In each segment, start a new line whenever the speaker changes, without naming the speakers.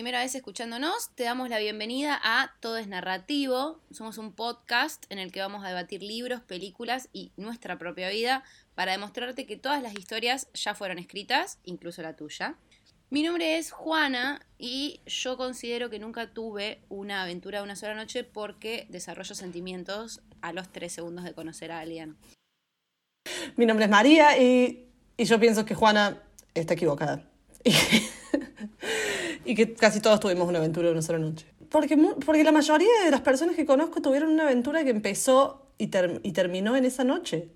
primera vez escuchándonos, te damos la bienvenida a Todo es Narrativo. Somos un podcast en el que vamos a debatir libros, películas y nuestra propia vida para demostrarte que todas las historias ya fueron escritas, incluso la tuya. Mi nombre es Juana y yo considero que nunca tuve una aventura de una sola noche porque desarrollo sentimientos a los tres segundos de conocer a alguien.
Mi nombre es María y, y yo pienso que Juana está equivocada. y que casi todos tuvimos una aventura de una sola noche. Porque, porque la mayoría de las personas que conozco tuvieron una aventura que empezó y, y terminó en esa noche.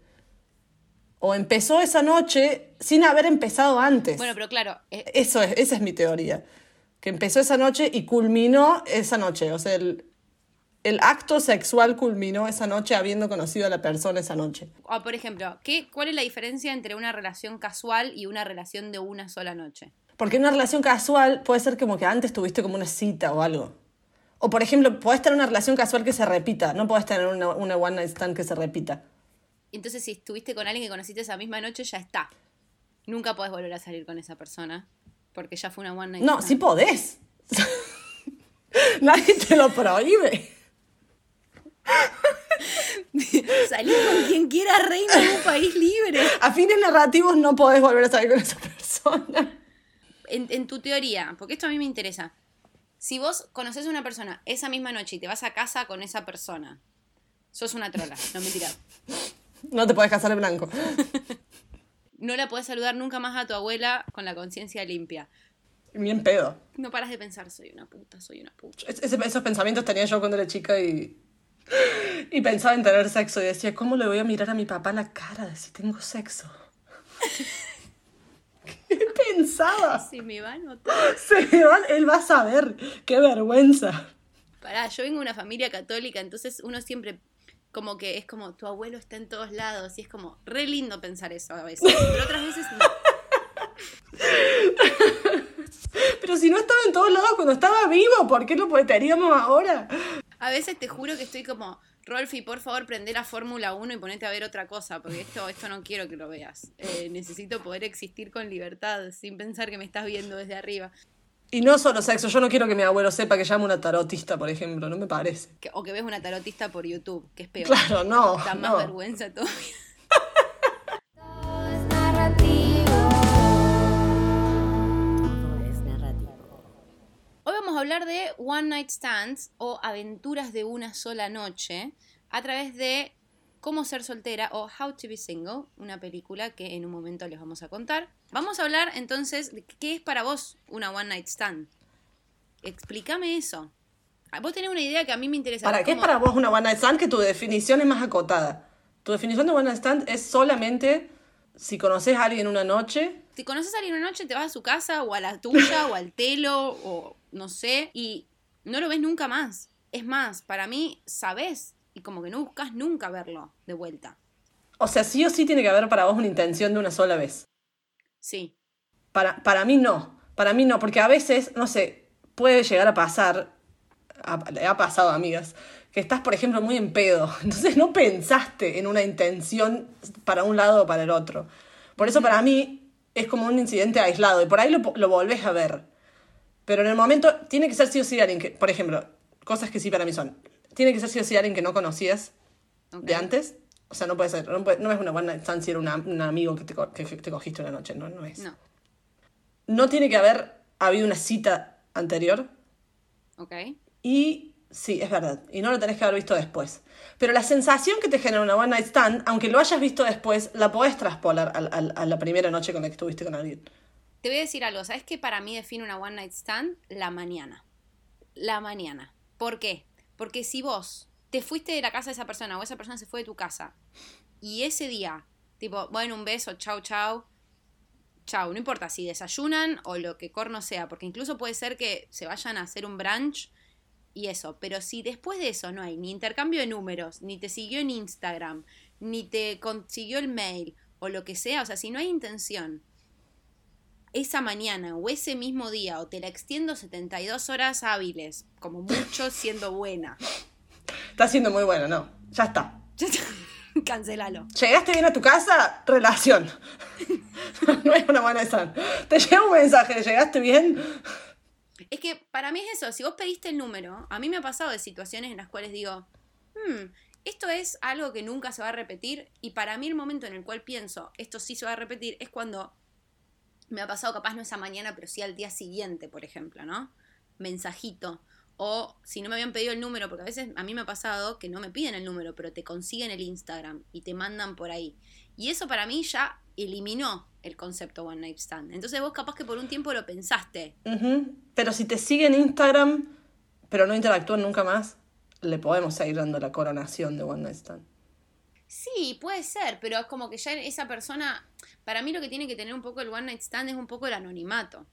O empezó esa noche sin haber empezado antes.
Bueno, pero claro.
Eh, Eso es, esa es mi teoría. Que empezó esa noche y culminó esa noche. O sea, el, el acto sexual culminó esa noche habiendo conocido a la persona esa noche.
O, por ejemplo, ¿qué, ¿cuál es la diferencia entre una relación casual y una relación de una sola noche?
Porque una relación casual puede ser como que antes tuviste como una cita o algo. O por ejemplo, puedes tener una relación casual que se repita, no puedes tener una, una one night stand que se repita.
Entonces, si estuviste con alguien que conociste esa misma noche, ya está. Nunca podés volver a salir con esa persona. Porque ya fue una one night
no,
stand.
No, sí podés. Nadie te lo prohíbe.
Salí con quien quiera, reina de un país libre.
A fines narrativos no podés volver a salir con esa persona
en, tu teoría, porque esto a mí me interesa, si vos conoces a una persona esa misma noche y te vas a casa con esa persona, sos una trola, no mentira.
No te puedes casar en blanco.
no la puedes saludar nunca más a tu abuela con la conciencia limpia.
Bien pedo.
No paras de pensar, soy una puta, soy una puta.
esos pensamientos tenía yo cuando era chica y. Y pensaba en tener sexo y decía, ¿cómo le voy a mirar a mi papá la cara de si tengo sexo? ¿Qué pensaba?
Si me va a notar.
Se me va, él va a saber. Qué vergüenza.
Pará, yo vengo de una familia católica, entonces uno siempre como que es como tu abuelo está en todos lados y es como re lindo pensar eso a veces, pero otras veces no.
Pero si no estaba en todos lados cuando estaba vivo, ¿por qué lo teníamos ahora?
A veces te juro que estoy como, Rolfi, por favor, prende la Fórmula 1 y ponete a ver otra cosa, porque esto, esto no quiero que lo veas. Eh, necesito poder existir con libertad, sin pensar que me estás viendo desde arriba.
Y no solo sexo, yo no quiero que mi abuelo sepa que llamo una tarotista, por ejemplo, no me parece.
o que ves una tarotista por YouTube, que es peor.
Claro, no.
Da más vergüenza todavía. Hablar de One Night Stands o aventuras de una sola noche a través de Cómo ser soltera o How to be single, una película que en un momento les vamos a contar. Vamos a hablar entonces de qué es para vos una One Night Stand. Explícame eso. Ah, vos tenés una idea que a mí me interesa.
¿Para qué es para vos una One Night Stand? Que tu definición es más acotada. Tu definición de One Night Stand es solamente si conoces a alguien una noche.
Si conoces a alguien una noche, te vas a su casa o a la tuya o al telo o no sé, y no lo ves nunca más. Es más, para mí, sabes y como que no buscas nunca verlo de vuelta.
O sea, sí o sí tiene que haber para vos una intención de una sola vez.
Sí.
Para, para mí no. Para mí no, porque a veces, no sé, puede llegar a pasar, le ha pasado, amigas, que estás, por ejemplo, muy en pedo. Entonces no pensaste en una intención para un lado o para el otro. Por eso para mí es como un incidente aislado y por ahí lo, lo volvés a ver. Pero en el momento tiene que ser sí o sí alguien que, por ejemplo, cosas que sí para mí son, tiene que ser sí o sí alguien que no conocías de antes. O sea, no puede ser, no, es una buena instancia era un amigo que te, que te cogiste una noche, no, no es.
No.
No tiene que haber habido una cita anterior.
Ok.
Y sí, es verdad. Y no lo tenés que haber visto después. Pero la sensación que te genera una one night stand, aunque lo hayas visto después, la podés traspolar a la primera noche con la que estuviste con alguien.
Te voy a decir algo, ¿sabes qué para mí define una one night stand? La mañana. La mañana. ¿Por qué? Porque si vos te fuiste de la casa de esa persona o esa persona se fue de tu casa y ese día, tipo, bueno, un beso, chau, chau, chau, no importa si desayunan o lo que corno sea, porque incluso puede ser que se vayan a hacer un brunch y eso, pero si después de eso no hay ni intercambio de números, ni te siguió en Instagram, ni te consiguió el mail o lo que sea, o sea, si no hay intención esa mañana o ese mismo día o te la extiendo 72 horas hábiles, como mucho siendo buena.
Está siendo muy buena, no. Ya está.
Cancelalo.
Llegaste bien a tu casa, relación. no es una buena esa. Te llega un mensaje, llegaste bien.
Es que para mí es eso, si vos pediste el número, a mí me ha pasado de situaciones en las cuales digo, hmm, esto es algo que nunca se va a repetir y para mí el momento en el cual pienso, esto sí se va a repetir, es cuando me ha pasado capaz no esa mañana, pero sí al día siguiente, por ejemplo, ¿no? Mensajito. O si no me habían pedido el número, porque a veces a mí me ha pasado que no me piden el número, pero te consiguen el Instagram y te mandan por ahí. Y eso para mí ya eliminó el concepto One Night Stand. Entonces vos capaz que por un tiempo lo pensaste.
Pero si te siguen Instagram, pero no interactúan nunca más, le podemos seguir dando la coronación de One Night Stand.
Sí, puede ser, pero es como que ya esa persona, para mí lo que tiene que tener un poco el One Night Stand es un poco el anonimato.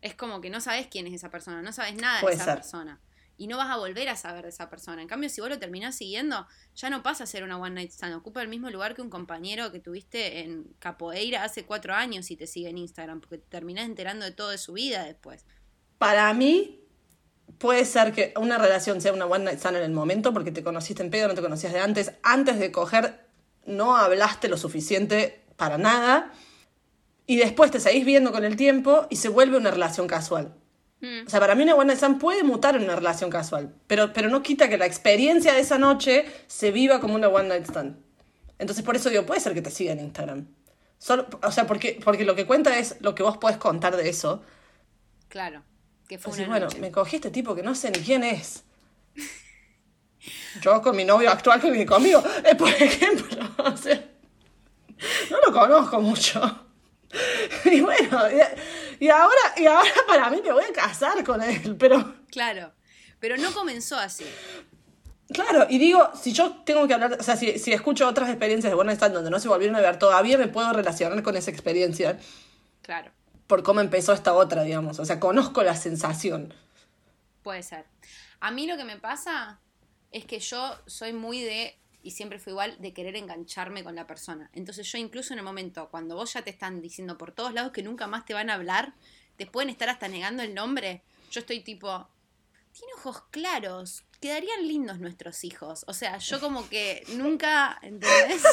Es como que no sabes quién es esa persona, no sabes nada
Puede
de esa
ser.
persona. Y no vas a volver a saber de esa persona. En cambio, si vos lo terminás siguiendo, ya no pasa a ser una One Night Stand. Ocupa el mismo lugar que un compañero que tuviste en Capoeira hace cuatro años y te sigue en Instagram, porque te terminás enterando de todo de su vida después.
Para mí, puede ser que una relación sea una One Night Stand en el momento, porque te conociste en pedo, no te conocías de antes. Antes de coger, no hablaste lo suficiente para nada. Y después te seguís viendo con el tiempo y se vuelve una relación casual.
Mm.
O sea, para mí una One Night Stand puede mutar en una relación casual, pero, pero no quita que la experiencia de esa noche se viva como una One Night Stand. Entonces, por eso digo, puede ser que te siga en Instagram. Solo, o sea, porque, porque lo que cuenta es lo que vos podés contar de eso.
Claro, que fue una
bueno,
noche.
me cogí este tipo que no sé ni quién es. Yo con mi novio actual que vive conmigo, eh, por ejemplo, o sea, no lo conozco mucho. Y bueno, y, ahora, y ahora para mí me voy a casar con él, pero
Claro, pero no comenzó así.
claro, y digo, si yo tengo que hablar, o sea, si, si escucho otras experiencias de Stand donde no se volvieron a ver todavía, me puedo relacionar con esa experiencia
Claro,
por cómo empezó esta otra, digamos. O sea, conozco la sensación.
puede ser. A mí lo que me pasa es que yo soy muy de, y siempre fui igual, de querer engancharme con la persona. Entonces yo incluso en el momento, cuando vos ya te están diciendo por todos lados que nunca más te van a hablar, te pueden estar hasta negando el nombre, yo estoy tipo, tiene ojos claros, quedarían lindos nuestros hijos. O sea, yo como que nunca, ¿entendés?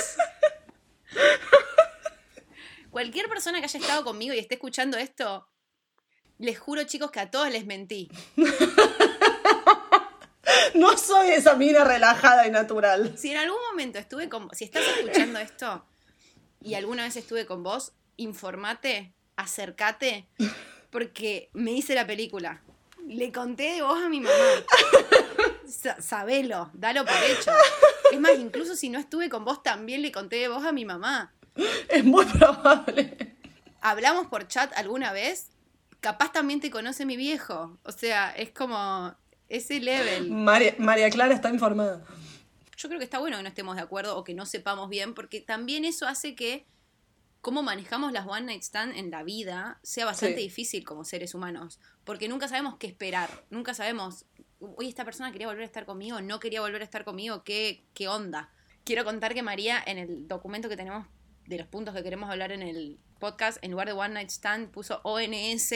Cualquier persona que haya estado conmigo y esté escuchando esto, les juro chicos que a todos les mentí.
No soy esa mina relajada y natural.
Si en algún momento estuve con si estás escuchando esto y alguna vez estuve con vos, informate, acércate, porque me hice la película. Le conté de vos a mi mamá. Sa- sabelo, dalo por hecho. Es más, incluso si no estuve con vos, también le conté de vos a mi mamá.
Es muy probable.
¿Hablamos por chat alguna vez? Capaz también te conoce mi viejo. O sea, es como ese level.
María, María Clara está informada.
yo creo que está bueno que no estemos de acuerdo o que no sepamos bien, porque también eso hace que cómo manejamos las one night stand en la vida sea bastante
Sí.
difícil como seres humanos, porque nunca sabemos qué esperar, nunca sabemos, oye, esta persona quería volver a estar conmigo, no quería volver a estar conmigo, ¿qué, qué onda? Quiero contar que María en el documento que tenemos de los puntos que queremos hablar en el podcast, en lugar de one night stand puso ONS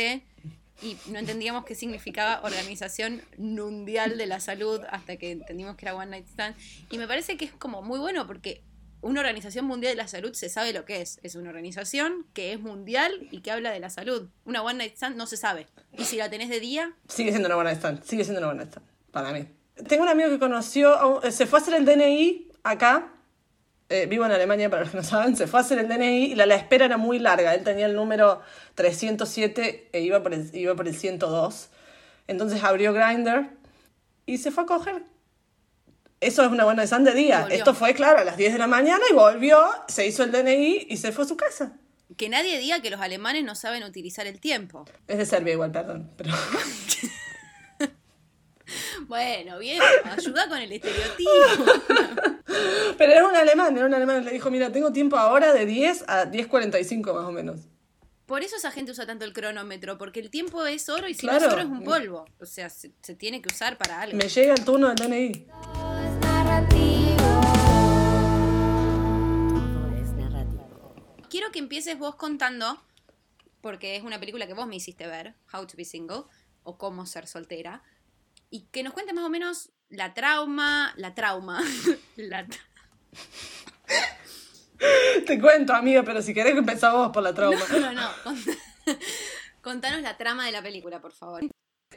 y no entendíamos qué significaba Organización Mundial de la Salud hasta que entendimos que era One Night Stand. Y me parece que es como muy bueno porque una Organización Mundial de la Salud se sabe lo que es. Es una organización que es mundial y que habla de la salud. Una One Night Stand no se sabe. Y si la tenés de día,
Sigue siendo una buena stand. Sigue siendo una buena stand. Para mí. Tengo un amigo que conoció. Se fue a hacer el DNI acá. Eh, vivo en Alemania, para los que no saben. Se fue a hacer el DNI y la, la espera era muy larga. Él tenía el número 307 e iba por el, iba por el 102. Entonces abrió Grindr y se fue a coger. Eso es una buena de
Y
día.
volvió.
Esto fue, claro, a las 10 de la mañana y volvió, se hizo el DNI y se fue a su casa.
que nadie diga que los alemanes no saben utilizar el tiempo.
Es de Serbia igual, perdón. Pero...
Bueno, bien, ayuda con el estereotipo.
Pero era un alemán, era un alemán. Le dijo, mira, tengo tiempo ahora de 10 a 10.45 más o menos.
Por eso esa gente usa tanto el cronómetro, porque el tiempo es oro y si no es oro es un polvo. O sea, se, se tiene que usar para algo.
Me llega el turno del DNI.
Todo es narrativo.
Todo es narrativo.
Quiero que empieces vos contando, porque es una película que vos me hiciste ver, How to be Single, o Cómo ser soltera, y que nos cuentes más o menos la trauma, la trauma, la tra-
Te cuento, amiga, pero si querés que empezamos por la trauma.
No, no, no. cont- Contanos la trama de la película, por favor.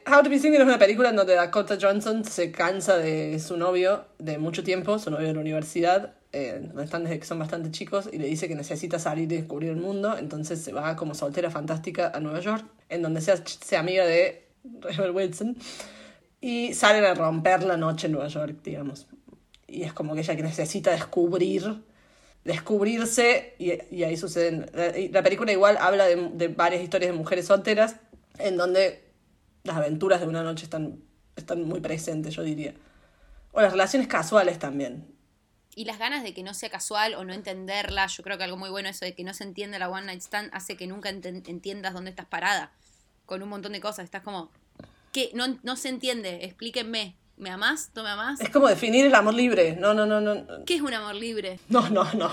How to Be Single es una película en donde Dakota Johnson se cansa de su novio de mucho tiempo, su novio de la universidad, eh, donde están desde que son bastante chicos, y le dice que necesita salir y descubrir el mundo, entonces se va como soltera fantástica a Nueva York, en donde se hace amiga de Rebel Wilson, y salen a romper la noche en Nueva York, digamos. Y es como que ella que necesita descubrir, descubrirse, y, y ahí suceden... La, la película igual habla de, de varias historias de mujeres solteras, en donde las aventuras de una noche están, están muy presentes, yo diría. O las relaciones casuales también.
Y las ganas de que no sea casual o no entenderla, yo creo que algo muy bueno eso de que no se entienda la One Night Stand hace que nunca entiendas dónde estás parada. Con un montón de cosas. Estás como, ¿qué? No, no se entiende, explíquenme. ¿Me amás? ¿No me amás?
Es como definir el amor libre. No, no, no, no.
¿Qué es un amor libre?
No, no, no.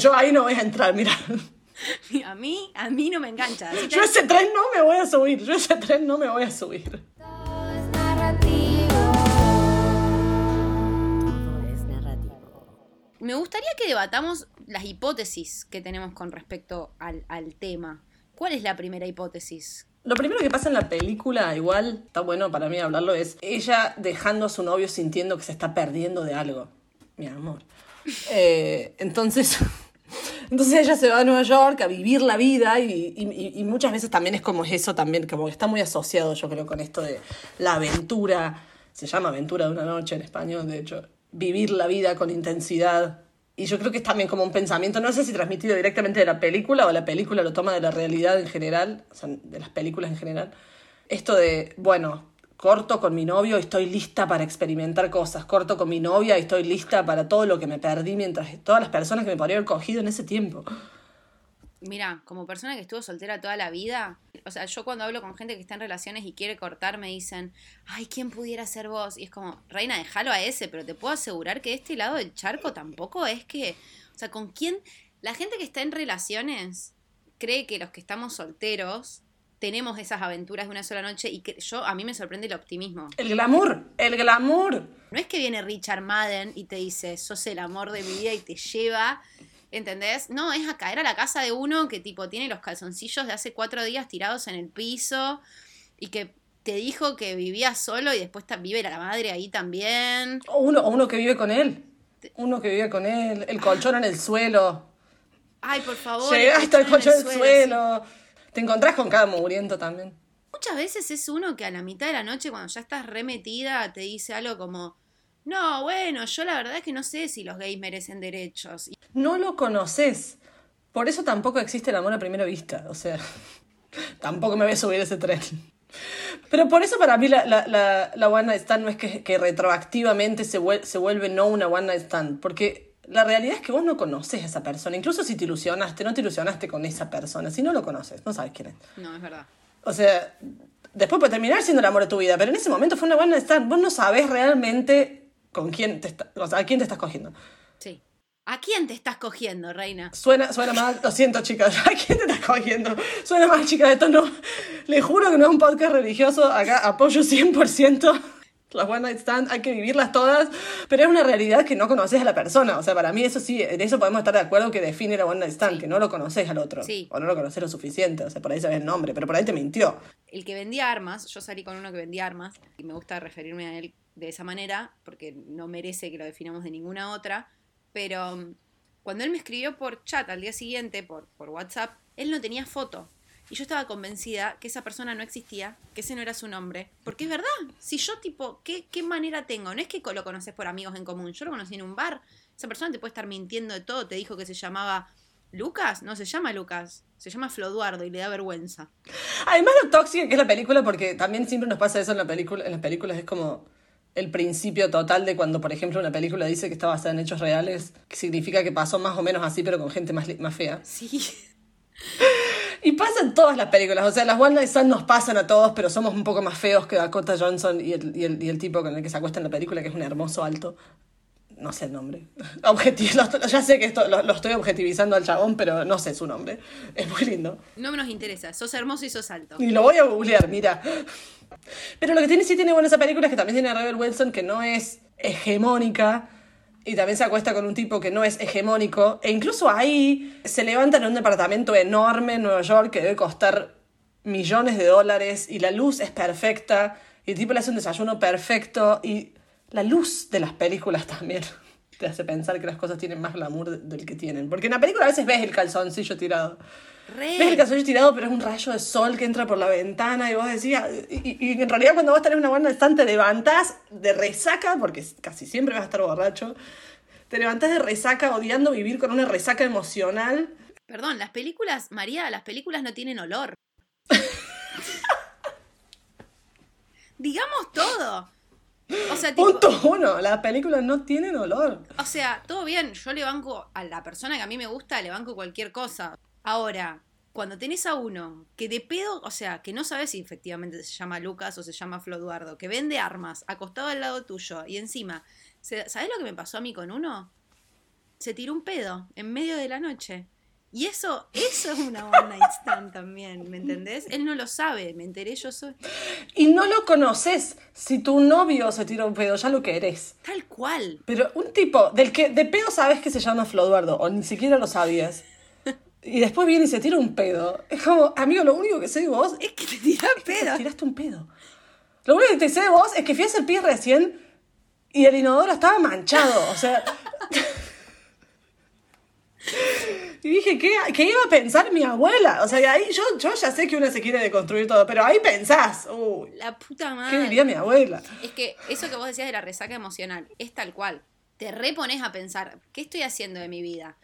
Yo ahí no voy a entrar, mira.
A mí, a mí no me engancha. Que-
Yo ese tren no me voy a subir. Yo ese tren no me voy a subir.
Todo es narrativo.
Todo es narrativo.
Me gustaría que debatamos las hipótesis que tenemos con respecto al, al tema. ¿Cuál es la primera hipótesis?
Lo primero que pasa en la película, igual, está bueno para mí hablarlo, es ella dejando a su novio sintiendo que se está perdiendo de algo. Mi amor. Eh, entonces, entonces ella se va a Nueva York a vivir la vida y, y- y muchas veces también es como eso también, como que está muy asociado yo creo con esto de la aventura. Se llama aventura de una noche en español, de hecho. Vivir la vida con intensidad. Y yo creo que es también como un pensamiento, no sé si transmitido directamente de la película o la película lo toma de la realidad en general, o sea, de las películas en general. Esto de, bueno, corto con mi novio y estoy lista para experimentar cosas, corto con mi novia y estoy lista para todo lo que me perdí mientras todas las personas que me podría haber cogido en ese tiempo.
Mira, como persona que estuvo soltera toda la vida, o sea, yo cuando hablo con gente que está en relaciones y quiere cortar, me dicen, ay, ¿quién pudiera ser vos? Y es como, reina, déjalo a ese, pero te puedo asegurar que este lado del charco tampoco es que, o sea, ¿con quién? La gente que está en relaciones cree que los que estamos solteros tenemos esas aventuras de una sola noche y que yo, a mí me sorprende el optimismo.
El glamour, el glamour.
No es que viene Richard Madden y te dice, sos el amor de mi vida y te lleva, ¿entendés? No, es a caer a la casa de uno que tipo tiene los calzoncillos de hace cuatro días tirados en el piso y que te dijo que vivía solo y después vive la madre ahí también.
O uno, o uno que vive con él. Uno que vive con él. El colchón en el suelo.
Ay, por favor.
Llegaste al
colchón
colchón en el suelo. Te encontrás con cada mugriento también.
Muchas veces es uno que a la mitad de la noche, cuando ya estás remetida, te dice algo como, no, bueno, yo la verdad es que no sé si los gays merecen derechos.
No lo conoces. Por eso tampoco existe el amor a primera vista. O sea, tampoco me voy a subir a ese tren. Pero por eso para mí la, la, la, la One Night Stand no es que, que retroactivamente se, vuel- se vuelve no una One Night Stand. Porque la realidad es que vos no conoces a esa persona. Incluso si te ilusionaste, no te ilusionaste con esa persona. Si no lo conoces, no sabes quién es.
No, es verdad.
O sea, después puede terminar siendo el amor de tu vida, pero en ese momento fue una One Night Stand. Vos no sabés realmente con quién te está- o sea, a quién te estás cogiendo.
Sí. ¿A quién te estás cogiendo, reina?
Suena, suena mal, lo siento chicas, ¿a quién te estás cogiendo? Suena mal chicas, esto no, le juro que no es un podcast religioso, acá apoyo 100% las One Night Stand, hay que vivirlas todas, pero es una realidad que no conoces a la persona, o sea, para mí eso sí, en eso podemos estar de acuerdo que define la One Night Stand,
Sí.
que no lo conoces al otro,
Sí.
o no lo conoces lo suficiente, o sea, por ahí sabes el nombre, pero por ahí te mintió.
El que vendía armas, yo salí con uno que vendía armas, y me gusta referirme a él de esa manera, porque no merece que lo definamos de ninguna otra, pero mm, cuando él me escribió por chat al día siguiente, por, por WhatsApp, él no tenía foto. Y yo estaba convencida que esa persona no existía, que ese no era su nombre. Porque es verdad, si yo tipo, ¿qué, qué manera tengo? No es que lo conoces por amigos en común, yo lo conocí en un bar. Esa persona te puede estar mintiendo de todo, te dijo que se llamaba Lucas, no se llama Lucas, se llama Floduardo y le da vergüenza.
Además lo tóxica que es la película, porque también siempre nos pasa eso en, la película, en las películas, es como el principio total de cuando, por ejemplo, una película dice que está basada en hechos reales, que significa que pasó más o menos así, pero con gente más, más fea.
Sí.
Y pasa en todas las películas, o sea, las One Night Stand nos pasan a todos, pero somos un poco más feos que Dakota Johnson y el, y el, y el tipo con el que se acuesta en la película, que es un hermoso alto. No sé el nombre. Objeti- lo- ya sé que esto lo, lo estoy objetivizando al chabón, pero no sé su nombre. Es muy lindo.
No nos interesa, sos hermoso y sos alto.
Y lo voy a googlear, mira. Pero lo que tiene, sí tiene bueno esa película es que también tiene a Rebel Wilson que no es hegemónica y también se acuesta con un tipo que no es hegemónico. E incluso ahí se levantan en un departamento enorme en Nueva York que debe costar millones de dólares y la luz es perfecta y el tipo le hace un desayuno perfecto y la luz de las películas también te hace pensar que las cosas tienen más glamour de- del que tienen. Porque en la película a veces ves el calzoncillo tirado.
Re.
Ves el calzoncillo tirado, pero es un rayo de sol que entra por la ventana y vos decías, y, y- y en realidad cuando vos tenés una buena stand te levantás de resaca, porque casi siempre vas a estar borracho, te levantás de resaca odiando vivir con una resaca emocional.
Perdón, las películas, María, las películas no tienen olor. Digamos todo. O sea, tipo,
Punto uno, las películas no tienen olor.
o sea, todo bien, yo le banco a la persona que a mí me gusta, le banco cualquier cosa. Ahora, cuando tenés a uno que de pedo, o sea, que no sabes si efectivamente se llama Lucas o se llama Flo Eduardo, que vende armas acostado al lado tuyo y encima, ¿sabés lo que me pasó a mí con uno? Se tiró un pedo en medio de la noche. Y eso, eso es una one night stand también, ¿me entendés? Él no lo sabe, me enteré yo soy.
Y no lo conoces. Si tu novio se tira un pedo, ya lo querés.
Tal cual.
Pero un tipo del que de pedo sabes que se llama Floduardo, o ni siquiera lo sabías. Y después viene y se tira un pedo. Es como, amigo, lo único que sé de vos
Es que te tiras
que
pedo.
te tiraste un pedo. Lo único que te sé de vos es que fui a hacer pis recién y el inodoro estaba manchado. O sea. Y dije, ¿qué, qué iba a pensar mi abuela? O sea, y ahí yo, yo ya sé que uno se quiere deconstruir todo, pero ahí pensás, uy,
La puta
¿qué
madre.
diría mi abuela?
Es que eso que vos decías de la resaca emocional es tal cual. Te repones a pensar, ¿qué estoy haciendo de mi vida?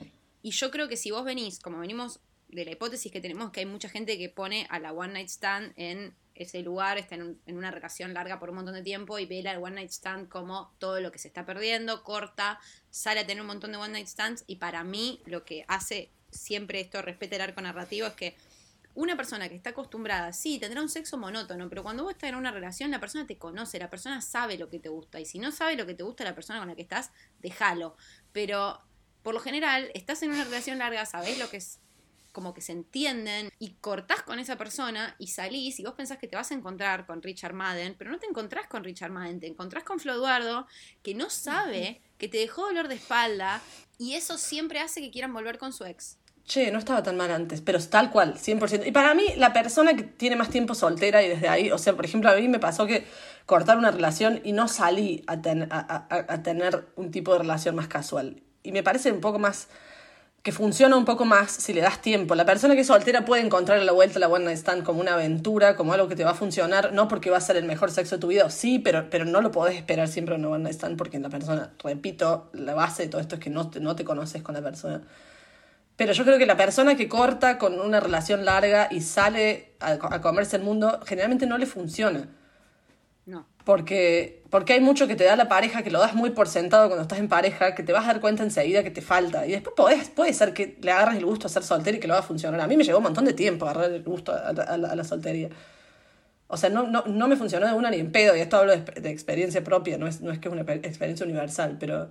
Y yo creo que si vos venís, como venimos de la hipótesis que tenemos, que hay mucha gente que pone a la one night stand en ese lugar, está en, en una relación larga por un montón de tiempo y ve la one night stand como todo lo que se está perdiendo, corta, sale a tener un montón de one night stands y para mí lo que hace siempre esto respete el arco narrativo es que una persona que está acostumbrada, sí, tendrá un sexo monótono, pero cuando vos estás en una relación, la persona te conoce, la persona sabe lo que te gusta. Y si no sabe lo que te gusta la persona con la que estás, déjalo. Pero por lo general, estás en una relación larga, sabés lo que es como que se entienden y cortás con esa persona y salís y vos pensás que te vas a encontrar con Richard Madden, pero no te encontrás con Richard Madden, te encontrás con Flo Eduardo que no sabe, que te dejó dolor de espalda y eso siempre hace que quieran volver con su ex.
Che, no estaba tan mal antes, pero tal cual, 100%. Y para mí, la persona que tiene más tiempo soltera y desde ahí, o sea, por ejemplo, a mí me pasó que cortar una relación y no salí a, ten- a- a- a tener un tipo de relación más casual. Y me parece un poco más, que funciona un poco más si le das tiempo. La persona que es soltera puede encontrar a la vuelta la night stand como una aventura, como algo que te va a funcionar, no porque va a ser el mejor sexo de tu vida, sí, pero, pero no lo podés esperar siempre en una night stand porque la persona, repito, la base de todo esto es que no te, no te conoces con la persona. Pero yo creo que la persona que corta con una relación larga y sale a, a comerse el mundo, generalmente no le funciona. Porque, porque hay mucho que te da la pareja, que lo das muy por sentado cuando estás en pareja, que te vas a dar cuenta enseguida que te falta. Y después podés, puede ser que le agarres el gusto a ser soltero y que lo va a funcionar. A mí me llevó un montón de tiempo agarrar el gusto a, la- soltería. O sea, no, no, no me funcionó de una ni en pedo, y esto hablo de, de experiencia propia, no es, no es que es una pe- experiencia universal, pero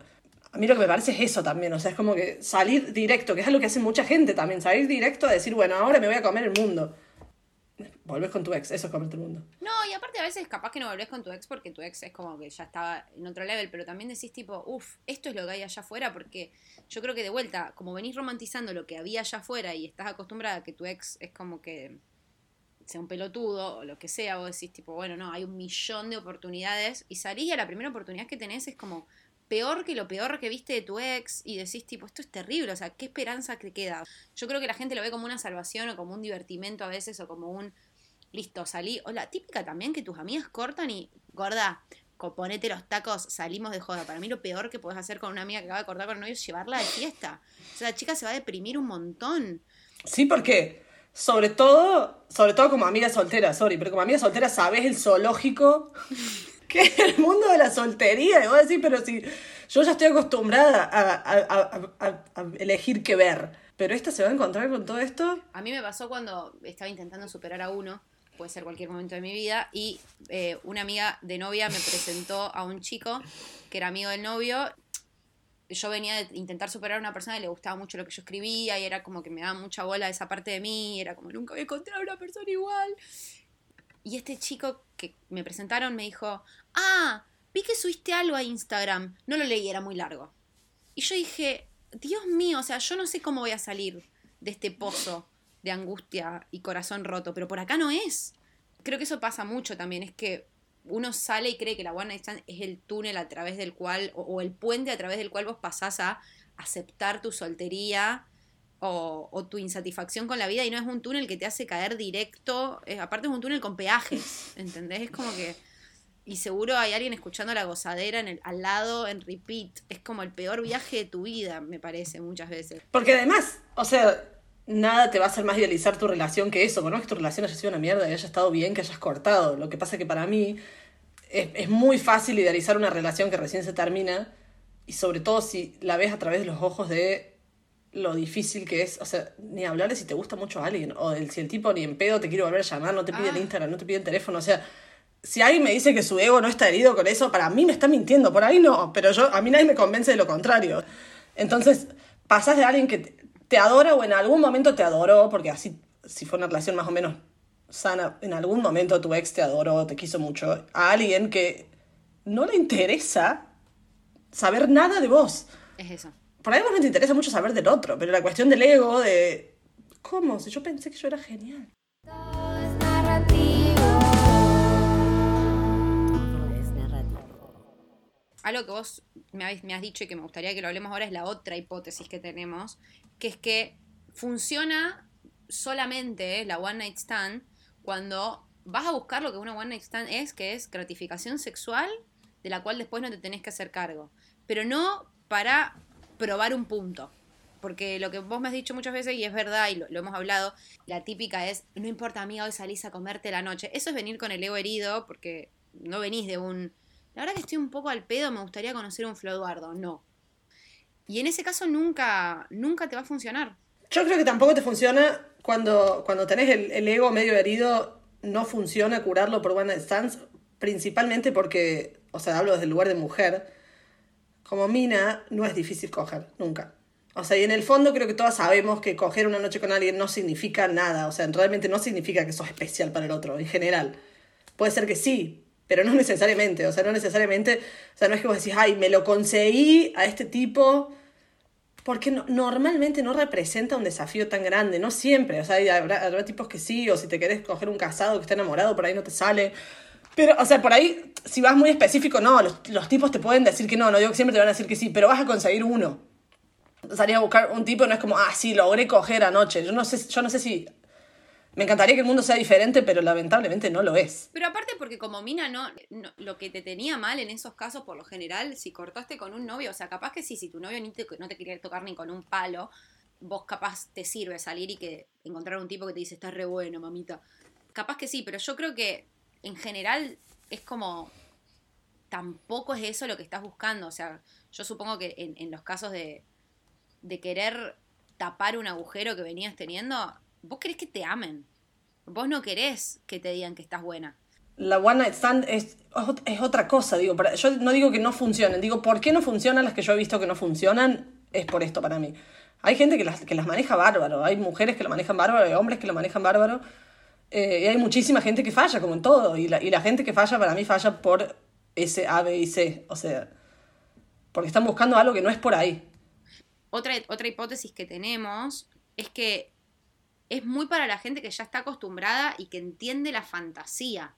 a mí lo que me parece es eso también, o sea, es como que salir directo, que es algo que hace mucha gente también, salir directo a decir, bueno, ahora me voy a comer el mundo. Volvés con tu ex, eso es comerte el mundo.
No, y aparte a veces capaz que no volvés con tu ex porque tu ex es como que ya estaba en otro level, pero también decís tipo, uff, esto es lo que hay allá afuera, porque yo creo que de vuelta, como venís romantizando lo que había allá afuera y estás acostumbrada a que tu ex es como que sea un pelotudo o lo que sea, vos decís tipo, bueno, no, hay un millón de oportunidades y salís y a la primera oportunidad que tenés es como peor que lo peor que viste de tu ex y decís tipo, esto es terrible, o sea, ¿qué esperanza te queda? Yo creo que la gente lo ve como una salvación o como un divertimento a veces o como un listo, salí. O la típica también que tus amigas cortan y, gorda, ponete los tacos, salimos de joda. Para mí lo peor que puedes hacer con una amiga que acaba de cortar con el novio es llevarla de fiesta. O sea, la chica se va a deprimir un montón.
Sí, porque sobre todo, sobre todo como amiga soltera, sorry, pero como amiga soltera sabes el zoológico que es el mundo de la soltería. Y vos decís, pero si yo ya estoy acostumbrada a, a- a- a- a elegir qué ver. Pero esta se va a encontrar con todo esto.
A mí me pasó cuando estaba intentando superar a uno, puede ser cualquier momento de mi vida, y eh, una amiga de novia me presentó a un chico que era amigo del novio. Yo venía de intentar superar a una persona y le gustaba mucho lo que yo escribía y era como que me daba mucha bola esa parte de mí, era como nunca voy a encontrar a una persona igual. Y este chico que me presentaron me dijo, ah, vi que subiste algo a Instagram, no lo leí, era muy largo. Y yo dije, Dios mío, o sea, yo no sé cómo voy a salir de este pozo de angustia y corazón roto, pero por acá no es. Creo que eso pasa mucho también, es que uno sale y cree que la One Stand es el túnel a través del cual, o, el puente a través del cual vos pasás a aceptar tu soltería o, o tu insatisfacción con la vida y no es un túnel que te hace caer directo, eh, aparte es un túnel con peajes, ¿entendés? Es como que... Y seguro hay alguien escuchando la gozadera en el, al lado en repeat. Es como el peor viaje de tu vida, me parece, muchas veces.
Porque además, o sea, nada te va a hacer más idealizar tu relación que eso. Conozco que tu relación haya sido una mierda y haya estado bien, que hayas cortado. Lo que pasa que para mí es, es muy fácil idealizar una relación que recién se termina y sobre todo si la ves a través de los ojos de lo difícil que es, o sea, ni hablar de si te gusta mucho a alguien, o del, si el tipo ni en pedo te quiere volver a llamar, no te pide el
Ah.
Instagram, no te pide el teléfono, o sea, si alguien me dice que su ego no está herido con eso, para mí me está mintiendo, por ahí no, pero yo, a mí nadie me convence de lo contrario. Entonces, pasas de alguien que te, adora o en algún momento te adoró, porque así, si fue una relación más o menos sana, en algún momento tu ex te adoró, te quiso mucho, a alguien que no le interesa saber nada de vos.
Es eso.
Por ahí vos no te interesa mucho saber del otro, pero la cuestión del ego, de... ¿Cómo? Si yo pensé que yo era genial.
Algo que vos me habéis- me has dicho y que me gustaría que lo hablemos ahora es la otra hipótesis que tenemos, que es que funciona solamente la One Night Stand cuando vas a buscar lo que una One Night Stand es, que es gratificación sexual de la cual después no te tenés que hacer cargo. Pero no para probar un punto. Porque lo que vos me has dicho muchas veces, y es verdad, y lo, lo hemos hablado, la típica es, no importa amiga, hoy salís a comerte la noche. Eso es venir con el ego herido, porque no venís de un, la verdad que estoy un poco al pedo, me gustaría conocer un Floduardo. No. Y en ese caso nunca, nunca te va a funcionar.
Yo creo que tampoco te funciona cuando, cuando tenés el, el ego medio herido, no funciona curarlo por night stands, principalmente porque, o sea, hablo desde el lugar de mujer, como mina no es difícil coger, nunca. O sea, y en el fondo creo que todas sabemos que coger una noche con alguien no significa nada, o sea, realmente no significa que sos especial para el otro, en general. Puede ser que sí, pero no necesariamente, o sea, no necesariamente, o sea, no es que vos decís, ay, me lo conseguí a este tipo, porque no- normalmente no representa un desafío tan grande, no siempre, o sea, habrá, habrá tipos que sí, o si te querés coger un casado que está enamorado, por ahí no te sale. Pero, o sea, por ahí, si vas muy específico, no, los, los tipos te pueden decir que no, no digo que siempre te van a decir que sí, pero vas a conseguir uno. Salir a buscar un tipo no es como, ah, sí, logré coger anoche. Yo no sé, yo no sé si... Me encantaría que el mundo sea diferente, pero lamentablemente no lo es.
Pero aparte porque como mina no, lo que te tenía mal en esos casos por lo general, si cortaste con un novio, o sea, capaz que sí, si tu novio ni te- no te quería tocar ni con un palo, vos capaz te sirve salir y que encontrar un tipo que te dice, estás re bueno, mamita. Capaz que sí, pero yo creo que en general es como tampoco es eso lo que estás buscando. O sea, yo supongo que en, en los casos de, de querer tapar un agujero que venías teniendo, vos querés que te amen. Vos no querés que te digan que estás buena.
La One Night Stand es, es otra cosa, digo. para- yo no digo que no funcionen, digo, ¿por qué no funcionan las que yo he visto que no funcionan? Es por esto para mí. Hay gente que las, que las maneja bárbaro, hay mujeres que lo manejan bárbaro, hay hombres que lo manejan bárbaro, eh, y hay muchísima gente que falla, como en todo, y la, y la gente que falla para mí falla por ese A, B y C, o sea, porque están buscando algo que no es por ahí.
Otra, otra hipótesis que tenemos es que es muy para la gente que ya está acostumbrada y que entiende la fantasía.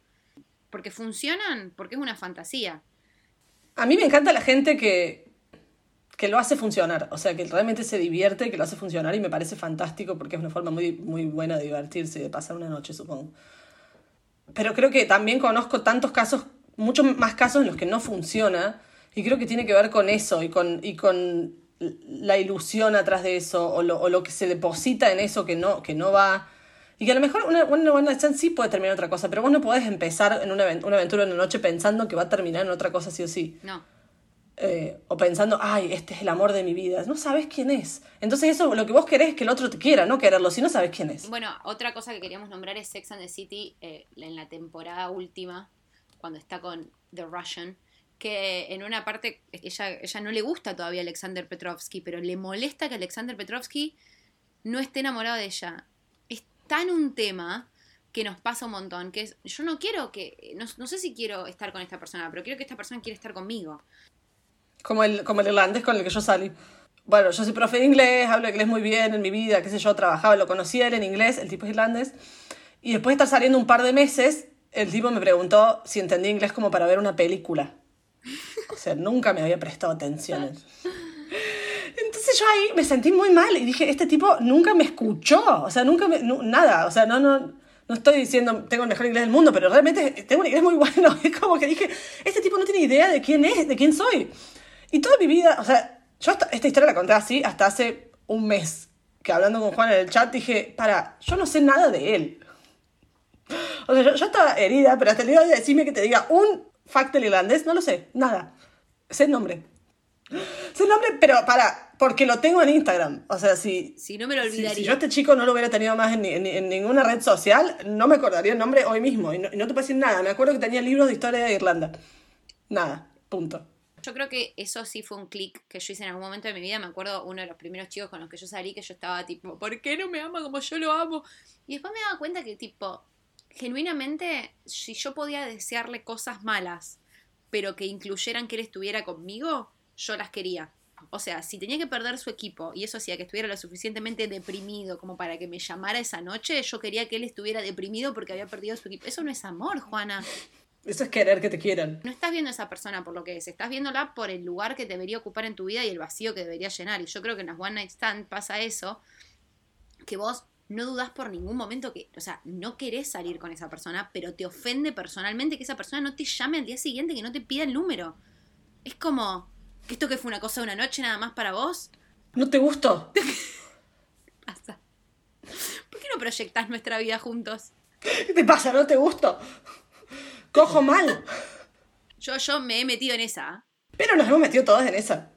Porque funcionan porque es una fantasía.
A mí me encanta la gente que, que lo hace funcionar, o sea, que realmente se divierte, que lo hace funcionar y me parece fantástico porque es una forma muy, muy buena de divertirse y de pasar una noche, supongo. Pero creo que también conozco tantos casos, muchos más casos en los que no funciona y creo que tiene que ver con eso y con, y con la ilusión atrás de eso o lo, o lo que se deposita en eso que no, que no va. Y que a lo mejor una, una night stand sí puede terminar en otra cosa, pero vos no podés empezar en una, una aventura en la noche pensando que va a terminar en otra cosa sí o sí.
No.
Eh, o pensando, ay, este es el amor de mi vida. No sabes quién es. Entonces eso, lo que vos querés es que el otro te quiera, no quererlo, si no sabes quién es.
Bueno, otra cosa que queríamos nombrar es Sex and the City eh, en la temporada última, cuando está con The Russian, que en una parte ella, ella no le gusta todavía a Alexander Petrovsky, pero le molesta que Alexander Petrovsky no esté enamorado de ella. Es tan un tema que nos pasa un montón, que es, yo no quiero que, no, no sé si quiero estar con esta persona, pero quiero que esta persona quiera estar conmigo.
Como el, como el irlandés con el que yo salí. bueno, yo soy profe de inglés, hablo inglés muy bien en mi vida, qué sé yo, trabajaba, lo conocía él en inglés, el tipo es irlandés. Y después de estar saliendo un par de meses, el tipo me preguntó si entendía inglés como para ver una película. O sea, nunca me había prestado atención. Entonces yo ahí me sentí muy mal y dije, este tipo nunca me escuchó, o sea, nunca me, nu- nada, o sea, no, no, no estoy diciendo tengo el mejor inglés del mundo, pero realmente tengo un inglés muy bueno. Es como que dije, este tipo no tiene idea de quién es, de quién soy. Y toda mi vida, o sea, yo hasta- esta historia la conté así hasta hace un mes, que hablando con Juan en el chat dije, para, yo no sé nada de él. O sea, yo, yo estaba herida, pero hasta el día de decirme que te diga un fact del irlandés, no lo sé, nada. Sé el nombre. Sé el nombre, pero para, porque lo tengo en Instagram. O sea, si,
Si no me lo
si,
olvidaría.
si yo a este chico no lo hubiera tenido más en, en en ninguna red social, no me acordaría el nombre hoy mismo. Y no, y no te puedo decir nada. Me acuerdo que tenía libros de historia de Irlanda. Nada, punto.
Yo creo que eso sí fue un clic que yo hice en algún momento de mi vida. Me acuerdo uno de los primeros chicos con los que yo salí que yo estaba tipo, ¿por qué no me ama como yo lo amo? Y después me daba cuenta que tipo, genuinamente, si yo podía desearle cosas malas, pero que incluyeran que él estuviera conmigo, yo las quería. O sea, si tenía que perder su equipo y eso hacía que estuviera lo suficientemente deprimido como para que me llamara esa noche, yo quería que él estuviera deprimido porque había perdido su equipo. Eso no es amor, Juana.
Eso es querer que te quieran.
No estás viendo a esa persona por lo que es, estás viéndola por el lugar que debería ocupar en tu vida y el vacío que debería llenar. Y yo creo que en las One Night Stand pasa eso, que vos no dudás por ningún momento que, o sea, no querés salir con esa persona, pero te ofende personalmente que esa persona no te llame al día siguiente, que no te pida el número. Es como, esto que fue una cosa de una noche nada más para vos,
¿No te gustó?
pasa. ¿Por qué no proyectás nuestra vida juntos?
¿Qué te pasa? ¿No te gustó? Cojo mal.
Yo, yo me he metido en esa.
Pero nos hemos metido todos en esa.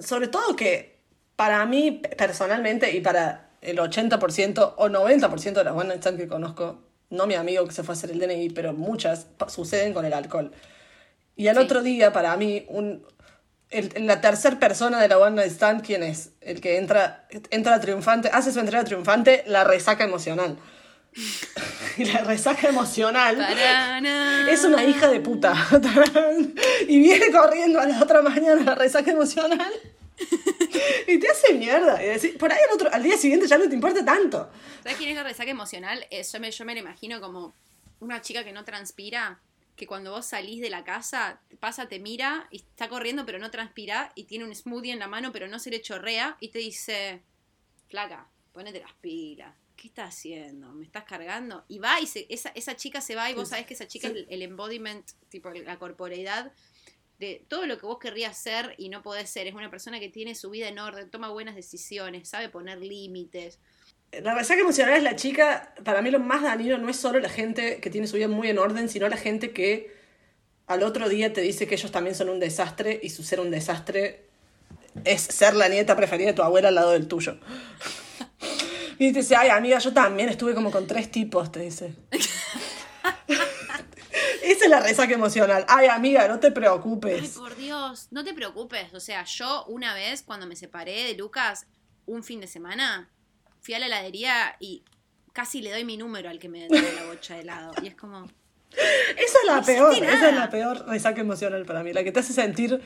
Sobre todo que para mí personalmente y para el 80% o 90% de las One Night Stand que conozco, no mi amigo que se fue a hacer el DNI, pero muchas suceden con el alcohol. Y al
Sí.
otro día, para mí, un, el, la tercer persona de la One Night Stand, ¿quién es? El que entra, entra triunfante, hace su entrada triunfante, la resaca emocional. y la resaca emocional es una hija de puta. y viene corriendo a la otra mañana la resaca emocional. y te hace mierda. Y decís, por ahí al, otro, al día siguiente ya no te importa tanto.
¿Sabes quién es la resaca emocional? Eh, yo, me, yo me la imagino como una chica que no transpira, que cuando vos salís de la casa, pasa, te mira y está corriendo pero no transpira y tiene un smoothie en la mano pero no se le chorrea y te dice, flaca, ponete las pilas. ¿Qué estás haciendo? ¿Me estás cargando? Y va y se, esa, esa chica se va y vos sabés que esa chica
sí.
es el, el embodiment, tipo la corporeidad de todo lo que vos querrías ser y no podés ser. Es una persona que tiene su vida en orden, toma buenas decisiones, sabe poner límites.
La resaca emocional es la chica, para mí lo más dañino no es solo la gente que tiene su vida muy en orden, sino la gente que al otro día te dice que ellos también son un desastre y su ser un desastre es ser la nieta preferida de tu abuela al lado del tuyo. Y te dice, ay amiga, yo también estuve como con tres tipos, te dice. Esa es la resaca emocional. Ay amiga, no te
Ay,
preocupes.
por Dios, no te preocupes. O sea, yo una vez cuando me separé de Lucas, un fin de semana, fui a la heladería y casi le doy mi número al que me trae la bocha de helado. Y es como,
Esa es la
No
peor, esa es la peor resaca emocional para mí, la que te hace sentir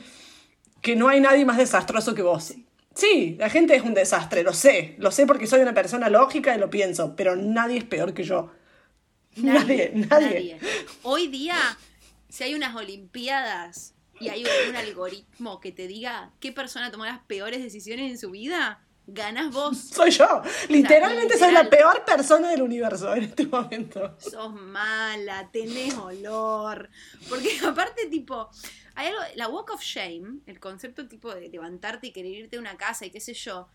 que no hay nadie más desastroso que vos. Sí, la gente es un desastre, lo sé, lo sé porque soy una persona lógica y lo pienso, pero nadie es peor que yo. Nadie, nadie.
Hoy día, si hay unas olimpiadas y hay un algoritmo que te diga qué persona tomó las peores decisiones en su vida, ganas vos.
Soy yo. Literalmente soy la peor persona del universo en este momento.
sos mala, tenés olor. Porque aparte, tipo, hay algo, la walk of shame, el concepto tipo de levantarte y querer irte a una casa y qué sé yo,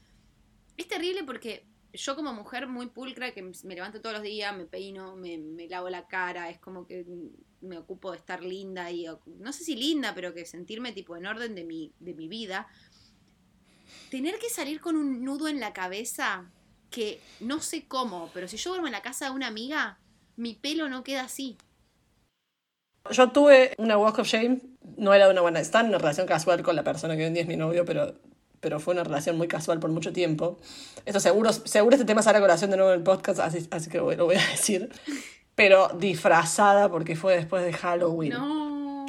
es terrible porque yo como mujer muy pulcra, que me levanto todos los días, me peino, me, me lavo la cara, es como que me ocupo de estar linda y, no sé si linda, pero que sentirme tipo en orden de mi, de mi vida, tener que salir con un nudo en la cabeza que no sé cómo, pero si yo duermo en la casa de una amiga, mi pelo no queda así.
Yo tuve una walk of shame, no era una buena stand, una relación casual con la persona que hoy en día es mi novio, pero, pero fue una relación muy casual por mucho tiempo. Esto seguro, seguro este tema sale a colación de nuevo en el podcast, así, así que lo voy a decir. Pero disfrazada porque fue después de Halloween.
No.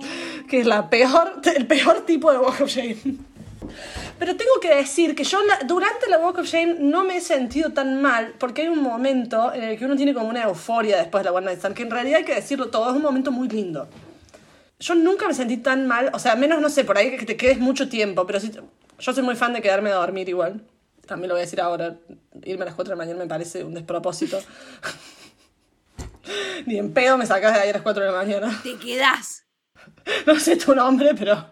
que es la peor, el peor tipo de walk of shame. Pero tengo que decir que yo la- durante la Walk of Shame no me he sentido tan mal porque hay un momento en el que uno tiene como una euforia después de la One Night Stand, que en realidad hay que decirlo todo, es un momento muy lindo. Yo nunca me sentí tan mal, o sea, menos, no sé, por ahí que te quedes mucho tiempo, pero sí, yo soy muy fan de quedarme a dormir igual. También lo voy a decir ahora, irme a las 4 de la mañana me parece un despropósito. Ni en pedo me sacas de ahí a las 4 de la mañana.
Te quedás.
No sé tu nombre, pero,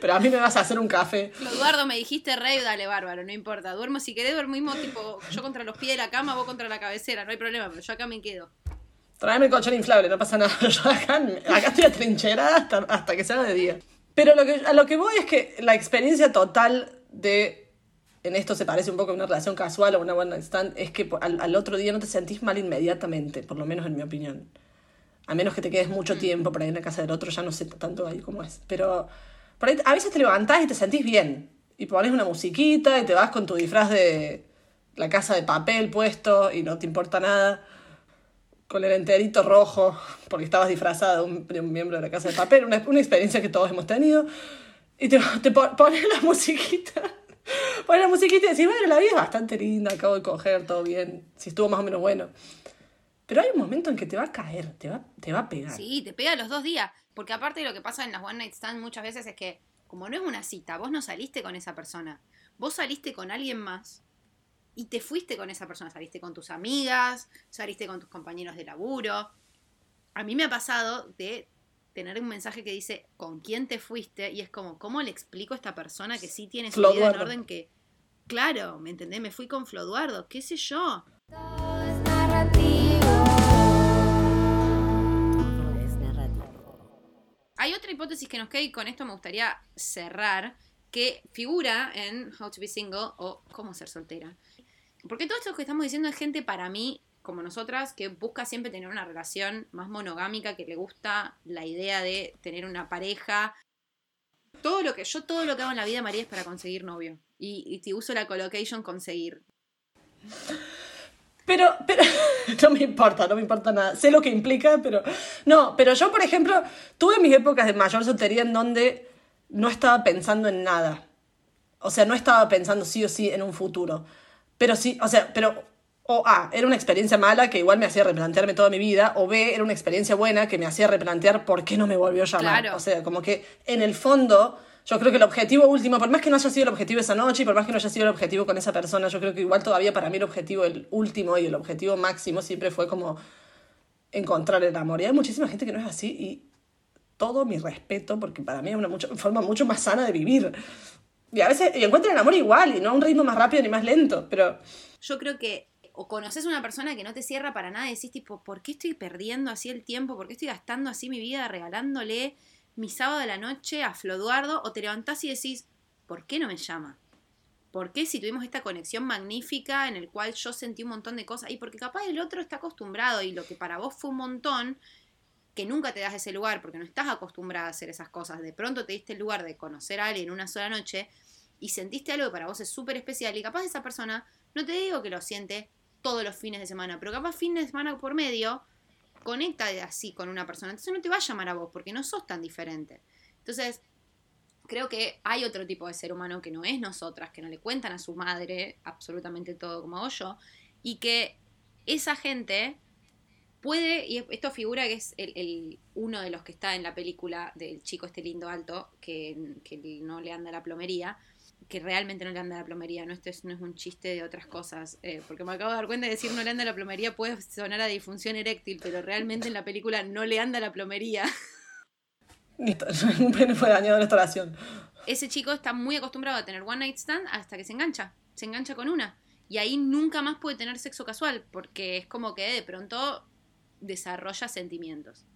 pero a mí me vas a hacer un café.
Eduardo, me dijiste rey, dale bárbaro, no importa. Duermo si querés, dormimos tipo yo contra los pies de la cama, vos contra la cabecera, no hay problema, pero yo acá me quedo.
Tráeme el colchón inflable, no pasa nada. Yo acá, acá estoy atrincherada hasta, hasta que se haga de día. Pero lo que, a lo que voy es que la experiencia total de. En esto se parece un poco a una relación casual o una one night stand. Es que al, al otro día no te sentís mal inmediatamente, por lo menos en mi opinión. A menos que te quedes mucho tiempo por ahí en la casa del otro, ya no sé tanto ahí cómo es. Pero por ahí, a veces te levantás y te sentís bien. Y pones una musiquita y te vas con tu disfraz de la casa de papel puesto y no te importa nada con el enterito rojo, porque estabas disfrazada de un, de miembro de la Casa de Papel, una, una experiencia que todos hemos tenido, y te, te po- pones la musiquita, pones la musiquita y decís, bueno, la vida es bastante linda, acabo de coger, todo bien, si estuvo más o menos bueno. Pero hay un momento en que te va a caer, te va, te va a pegar.
Sí, te pega los dos días. Porque aparte de lo que pasa en las One Night Stand muchas veces es que, como no es una cita, vos no saliste con esa persona. Vos saliste con alguien más y te fuiste con esa persona. Saliste con tus amigas, saliste con tus compañeros de laburo. A mí me ha pasado de tener un mensaje que dice con quién te fuiste y es como, ¿cómo le explico a esta persona que sí tiene su vida en orden que... Claro, ¿me entendés? Me fui con Floduardo, qué sé yo.
Todo es narrativo.
Todo es narrativo.
Hay otra hipótesis que nos queda y con esto me gustaría cerrar, que figura en How to be Single o Cómo ser soltera. Porque todo esto que estamos diciendo es gente para mí, como nosotras, que busca siempre tener una relación más monogámica, que le gusta la idea de tener una pareja. Todo lo que, yo todo lo que hago en la vida, María, es para conseguir novio. Y, y uso la collocation, conseguir.
Pero, pero, no me importa, no me importa nada. Sé lo que implica, pero. No, pero yo, por ejemplo, tuve mis épocas de mayor soltería en donde no estaba pensando en nada. O sea, no estaba pensando sí o sí en un futuro. Pero sí, o sea, pero. O A, era una experiencia mala que igual me hacía replantearme toda mi vida. O B, era una experiencia buena que me hacía replantear por qué no me volvió a llamar.
Claro.
O sea, como que en el fondo, yo creo que el objetivo último, por más que no haya sido el objetivo esa noche y por más que no haya sido el objetivo con esa persona, yo creo que igual todavía para mí el objetivo, el último y el objetivo máximo siempre fue como encontrar el amor. Y hay muchísima gente que no es así y todo mi respeto porque para mí es una mucho- forma mucho más sana de vivir. Y a veces y encuentran el amor igual y no a un ritmo más rápido ni más lento, pero
yo creo que o conoces a una persona que no te cierra para nada y decís tipo, ¿por qué estoy perdiendo así el tiempo? ¿Por qué estoy gastando así mi vida regalándole mi sábado de la noche a Floduardo? O te levantás y decís, ¿por qué no me llama? ¿Por qué si tuvimos esta conexión magnífica en el cual yo sentí un montón de cosas? Y porque capaz el otro está acostumbrado y lo que para vos fue un montón, que nunca te das ese lugar porque no estás acostumbrada a hacer esas cosas. De pronto te diste el lugar de conocer a alguien una sola noche y sentiste algo que para vos es súper especial y capaz esa persona, no te digo que lo siente todos los fines de semana, pero capaz fin de semana por medio conecta así con una persona. Entonces no te va a llamar a vos porque no sos tan diferente. Entonces, creo que hay otro tipo de ser humano que no es nosotras, que no le cuentan a su madre absolutamente todo como hago yo, y que esa gente puede, y esto figura que es el, el- uno de los que está en la película del chico este lindo alto, que, que no le anda la plomería, que realmente no le anda la plomería, no esto es, no es un chiste de otras cosas, eh, porque me acabo de dar cuenta de decir no le anda la plomería puede sonar a disfunción eréctil, pero realmente en la película no le anda la plomería.
listo, un pene fue dañado en esta oración.
Ese chico está muy acostumbrado a tener one night stand hasta que se engancha, se engancha con una. Y ahí nunca más puede tener sexo casual, porque es como que de pronto desarrolla sentimientos.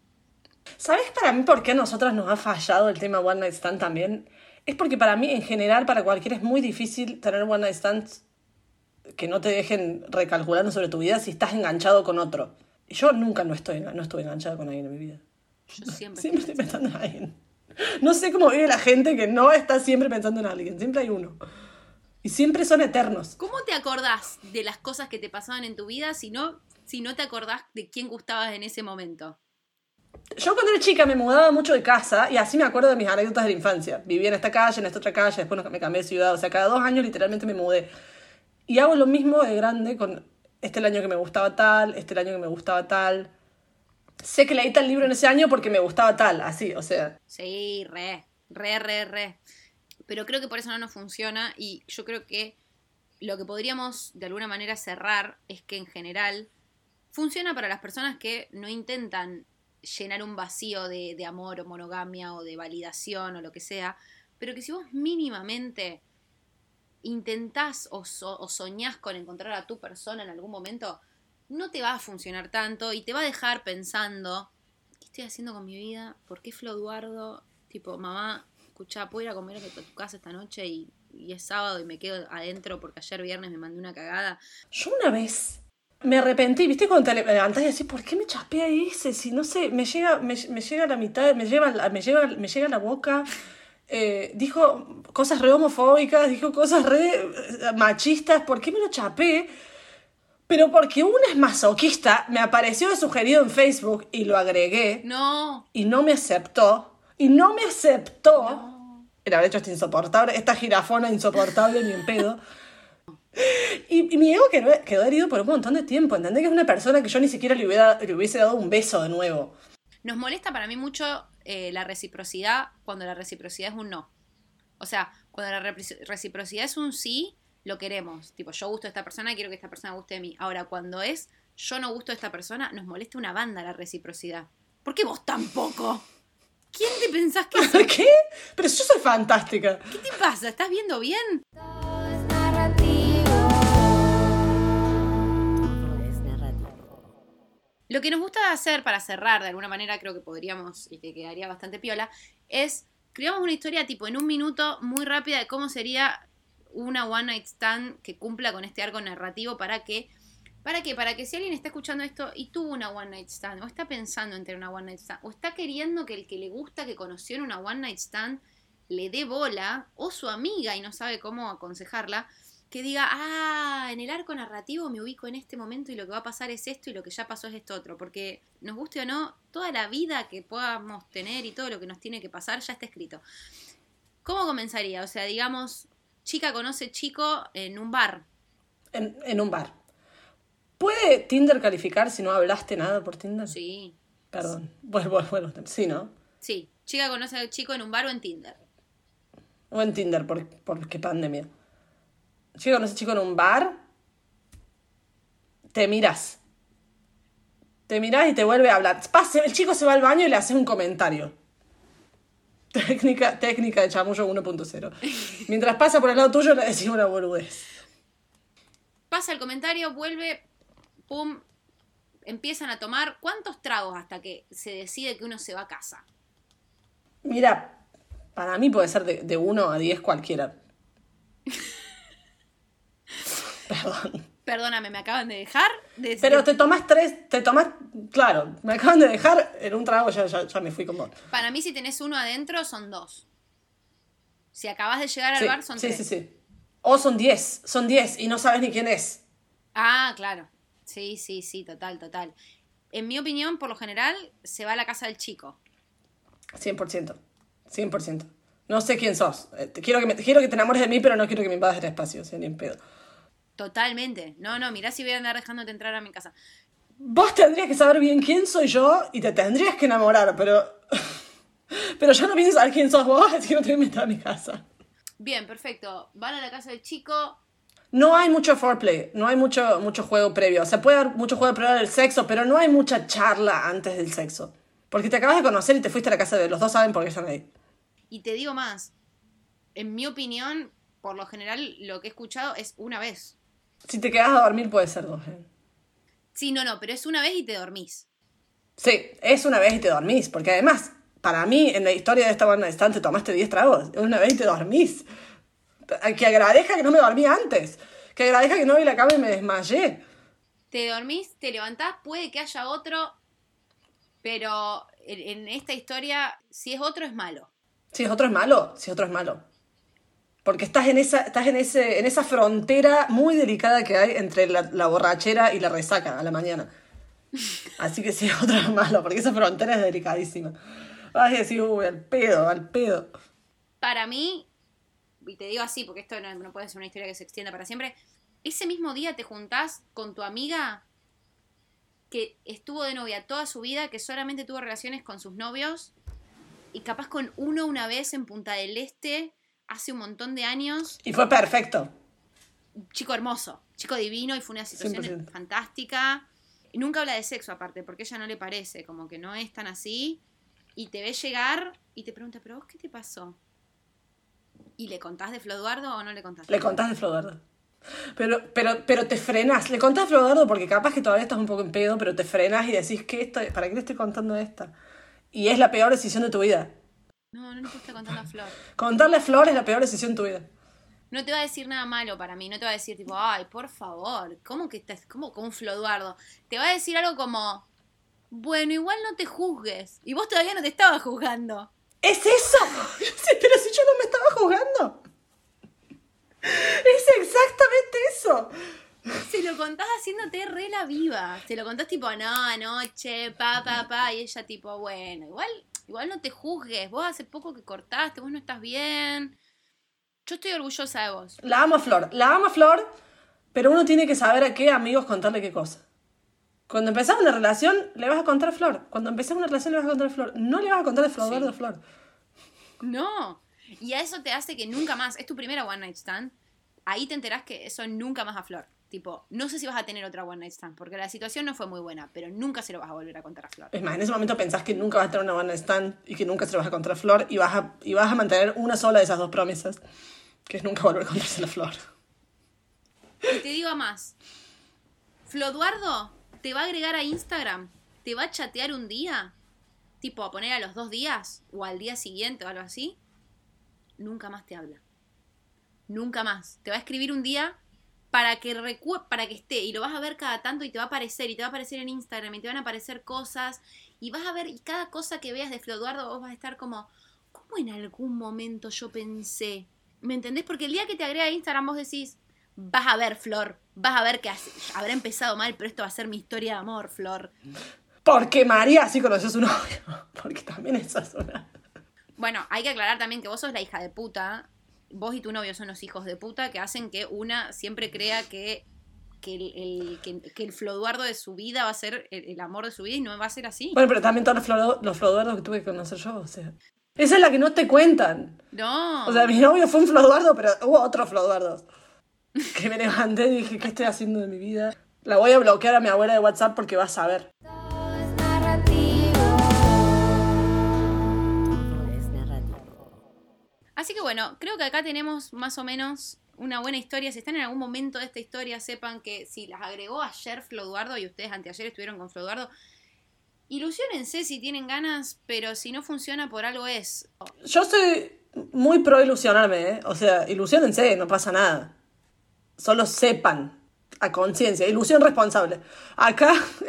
¿Sabes para mí por qué a nosotras nos ha fallado el tema One Night Stand también? Es porque para mí, en general, para cualquiera es muy difícil tener One Night Stands que no te dejen recalculando sobre tu vida si estás enganchado con otro. Y Yo nunca no, estoy, no estuve enganchada con alguien en mi vida.
Yo siempre...
Siempre estoy pensando en alguien. No sé cómo vive la gente que no está siempre pensando en alguien. Siempre hay uno. Y siempre son eternos.
¿Cómo te acordás de las cosas que te pasaban en tu vida si no, si no te acordás de quién gustabas en ese momento?
Yo cuando era chica me mudaba mucho de casa y así me acuerdo de mis anécdotas de la infancia. Vivía en esta calle, en esta otra calle, después me cambié de ciudad. O sea, cada dos años literalmente me mudé. Y hago lo mismo de grande con este año que me gustaba tal, este el año que me gustaba tal. Sé que leí tal libro en ese año porque me gustaba tal, así, o sea.
Sí, re, re, re, re. Pero creo que por eso no nos funciona y yo creo que lo que podríamos de alguna manera cerrar es que en general funciona para las personas que no intentan llenar un vacío de, amor o monogamia o de validación o lo que sea, pero que si vos mínimamente intentás o soñás con encontrar a tu persona en algún momento, no te va a funcionar tanto y te va a dejar pensando, ¿qué estoy haciendo con mi vida? ¿Por qué Flo Eduardo? Tipo, mamá, escuchá, ¿puedo ir a comer a tu casa esta noche y, y es sábado y me quedo adentro porque ayer viernes me mandé una cagada?
Yo una vez me arrepentí, ¿viste? Cuando te levantás y decís, ¿por qué me chaspé a ese? Si no sé, me llega, me, me llega a la mitad, me lleva, me llega, me llega a la boca. Eh, dijo cosas re homofóbicas, dijo cosas re eh, machistas. ¿Por qué me lo chapé? Pero porque uno es masoquista, me apareció de sugerido en Facebook y lo agregué
No,
y no me aceptó. Y no me aceptó. Era haber hecho esta insoportable, esta jirafona insoportable ni en pedo. Y, y mi ego quedó, quedó herido por un montón de tiempo. Entendés que es una persona que yo ni siquiera le, hubiera, le hubiese dado un beso de nuevo.
nos molesta para mí mucho eh, la reciprocidad cuando la reciprocidad es un no. O sea, cuando la reciprocidad es un sí, lo queremos. Tipo, yo gusto de esta persona, quiero que esta persona guste de mí. Ahora, cuando es yo no gusto de esta persona, nos molesta una banda la reciprocidad. ¿Por qué vos tampoco? ¿Quién te pensás que sos?
¿Qué? Pero yo soy fantástica.
¿Qué te pasa? ¿Estás viendo bien? Lo que nos gusta hacer para cerrar, de alguna manera creo que podríamos y que quedaría bastante piola, es creamos una historia tipo en un minuto muy rápida de cómo sería una one night stand que cumpla con este arco narrativo para que para que para que si alguien está escuchando esto y tuvo una one night stand o está pensando en tener una one night stand o está queriendo que el que le gusta que conoció en una one night stand le dé bola o su amiga y no sabe cómo aconsejarla que diga, ah, en el arco narrativo me ubico en este momento y lo que va a pasar es esto y lo que ya pasó es esto otro. Porque nos guste o no, toda la vida que podamos tener y todo lo que nos tiene que pasar ya está escrito. ¿Cómo comenzaría? O sea, digamos, chica conoce chico en un bar.
En, en un bar. ¿Puede Tinder calificar si no hablaste nada por Tinder?
Sí,
Perdón. Bueno, bueno, bueno. Sí, ¿no?
sí. Chica conoce a chico en un bar o en Tinder.
O en Tinder, por, por qué pandemia. Chico, conoces chico en un bar, te miras. Te miras y te vuelve a hablar. Pase, el chico se va al baño y le haces un comentario. Técnica, técnica de chamullo 1.0. Mientras pasa por el lado tuyo le decís una boludez.
Pasa el comentario, vuelve, pum, empiezan a tomar. ¿Cuántos tragos hasta que se decide que uno se va a casa?
Mira, para mí puede ser de, de 1 a 10 cualquiera. Perdón.
Perdóname, me acaban de dejar. de-
Pero te tomas tres, te tomas, claro, me acaban de dejar en un trago, ya, ya, ya me fui con vos.
Para mí, si tenés uno adentro, son dos. Si acabas de llegar al
Sí,
bar, son
sí,
tres.
sí, sí. O son 10, son 10 y no sabes ni quién es.
Ah, claro. Sí, sí, sí, total, total. En mi opinión, por lo general, se va a la casa del chico.
100%. 100%. No sé quién sos. Eh, quiero, que me, quiero que te enamores de mí, pero no quiero que me invades el espacio, o sea, ni en pedo.
Totalmente. No, no, mirá si voy a andar dejándote entrar a mi casa.
Vos tendrías que saber bien quién soy yo y te tendrías que enamorar, pero. pero yo no pienso saber quién sos vos, así que no te voy a meter a mi casa.
Bien, perfecto. Van a la casa del chico.
No hay mucho foreplay, no hay mucho, mucho juego previo. O sea, puede haber mucho juego previo del sexo, pero no hay mucha charla antes del sexo. Porque te acabas de conocer y te fuiste a la casa de los dos saben por qué están ahí.
Y te digo más. En mi opinión, por lo general, lo que he escuchado es una vez.
Si te quedas a dormir puede ser dos. ¿eh?
Sí, no, no, pero es una vez y te dormís.
Sí, es una vez y te dormís. Porque además, para mí, en la historia de esta banda de stand, te tomaste 10 tragos. Es una vez y te dormís. Que agradezca que no me dormí antes. Que agradezca que no vi la cama y me desmayé.
Te dormís, te levantás, puede que haya otro, pero en, en esta historia, si es otro, es malo.
Si es otro es malo, si otro es malo. Porque estás en esa, estás en ese, en esa frontera muy delicada que hay entre la, borrachera y la resaca a la mañana. Así que sí, otra malo, porque esa frontera es delicadísima. Vas a decir, uy, al pedo, al pedo.
Para mí, y te digo así, porque esto no, no puede ser una historia que se extienda para siempre, ese mismo día te juntás con tu amiga que estuvo de novia toda su vida, que solamente tuvo relaciones con sus novios, y capaz con uno una vez en Punta del Este, hace un montón de años,
Y fue perfecto.
chico hermoso, chico divino, y fue una situación
100%.
fantástica. Y nunca habla de sexo aparte, porque ella no le parece, como que no es tan así. Y te ve llegar y te pregunta, ¿pero vos qué te pasó? ¿Y le contás de Floduardo o no le contás?
Le contás de Flodardo. Pero, pero, pero te frenas. Le contás de Flodardo porque capaz que todavía estás un poco en pedo, pero te frenas y decís, ¿qué estoy, ¿para qué le estoy contando esta? Y es la peor decisión de tu vida.
No, no le puedo estar contando a Flor.
Contarle a Flor es la peor decisión de tu vida.
No te va a decir nada malo para mí, no te va a decir tipo, ay, por favor, ¿cómo que estás? ¿Cómo como un Floduardo? Te va a decir algo como, bueno, igual no te juzgues. Y vos todavía no te estabas juzgando.
¿Es eso? Pero si yo no me estaba jugando. Es exactamente eso.
Se lo contás haciéndote re la viva. Se lo contás tipo, no, anoche, pa, pa, pa. Y ella tipo, bueno, igual, igual no te juzgues. Vos hace poco que cortaste, vos no estás bien. Yo estoy orgullosa de vos.
La amo a Flor. La amo a Flor, pero uno tiene que saber a qué amigos contarle qué cosa. Cuando empezás una relación, le vas a contar a Flor. Cuando empezás una relación, le vas a contar a Flor. No le vas a contar a Flor
Sí.
a Flor.
No. Y a eso te hace que nunca más, es tu primera one night stand, ahí te enterás que eso nunca más a Flor. Tipo, no sé si vas a tener otra one night stand, porque la situación no fue muy buena, pero nunca se lo vas a volver a contar a Flor.
Es más, en ese momento pensás que nunca vas a tener una buena stand y que nunca se lo vas a contar a Flor y vas a, y vas a mantener una sola de esas dos promesas, que es nunca volver a contársela a Flor.
Y te digo más, Floduardo te va a agregar a Instagram, te va a chatear un día, tipo a poner a los dos días, o al día siguiente o algo así, nunca más te habla. Nunca más. Te va a escribir un día para que recue para que esté y lo vas a ver cada tanto y te va a aparecer y te va a aparecer en Instagram y te van a aparecer cosas y vas a ver y cada cosa que veas de Floduardo vos vas a estar como ¿cómo en algún momento yo pensé? ¿Me entendés? Porque el día que te agrega a Instagram vos decís vas a ver Flor, vas a ver que habrá empezado mal, pero esto va a ser mi historia de amor, Flor.
Porque María así conoció a su novio. Porque también esa es una...
Bueno, hay que aclarar también que vos sos la hija de puta. Vos y tu novio son los hijos de puta que hacen que una siempre crea que, que, el, el- que, que el Floduardo de su vida va a ser el, el amor de su vida y no va a ser así.
Bueno, pero también todos los, floro- los floduardos que tuve que conocer yo, o sea... Esa es la que no te cuentan.
No.
O sea, mi novio fue un floduardo, pero hubo otros floduardos. Que me levanté y dije, ¿qué estoy haciendo de mi vida? La voy a bloquear a mi abuela de WhatsApp porque va a saber.
Así que bueno, creo que acá tenemos más o menos una buena historia. Si están en algún momento de esta historia, sepan que si las agregó ayer Floduardo y ustedes anteayer estuvieron con Floduardo, ilusionense si tienen ganas, pero si no funciona por algo es.
Yo soy muy pro ilusionarme, ¿eh? O sea, ilusionense, no pasa nada. Solo sepan, a conciencia, ilusión responsable. Acá,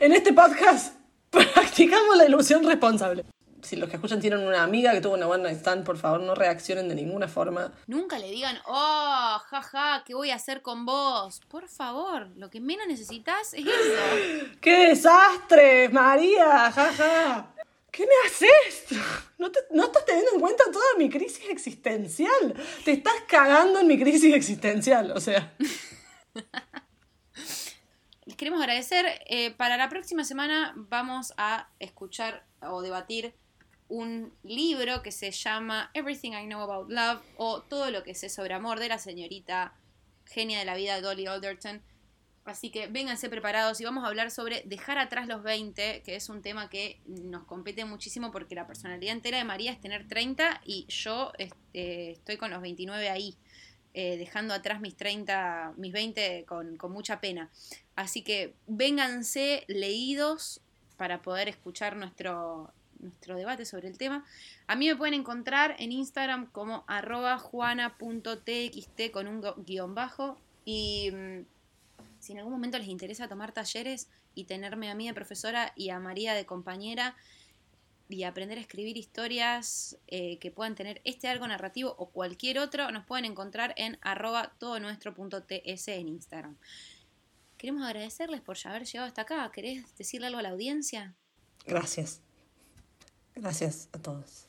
en este podcast, practicamos la ilusión responsable. Si los que escuchan tienen una amiga que tuvo una one night stand, por favor, no reaccionen de ninguna forma.
Nunca le digan, oh, jaja, ¿qué voy a hacer con vos? Por favor, lo que menos necesitas es eso.
¡Qué desastre, María! ¡Jaja! ¿Qué me haces? No, te- no estás teniendo en cuenta toda mi crisis existencial. Te estás cagando en mi crisis existencial, o sea.
Les queremos agradecer. Eh, para la próxima semana vamos a escuchar o debatir un libro que se llama Everything I Know About Love o Todo lo que sé sobre amor de la señorita genia de la vida Dolly Alderton. Así que vénganse preparados y vamos a hablar sobre dejar atrás los 20, que es un tema que nos compete muchísimo porque la personalidad entera de María es tener 30 y yo este, estoy con los 29 ahí, eh, dejando atrás mis 30, mis 20 con, con mucha pena. Así que vénganse leídos para poder escuchar nuestro, nuestro debate sobre el tema. A mí me pueden encontrar en Instagram como arroba juana.txt con un gu- guion bajo. Y mm, si en algún momento les interesa tomar talleres y tenerme a mí de profesora y a María de compañera y aprender a escribir historias eh, que puedan tener este arco narrativo o cualquier otro, nos pueden encontrar en arroba todo nuestro punto ts en Instagram. queremos agradecerles por haber llegado hasta acá. ¿Querés decirle algo a la audiencia?
Gracias. Gracias a todos.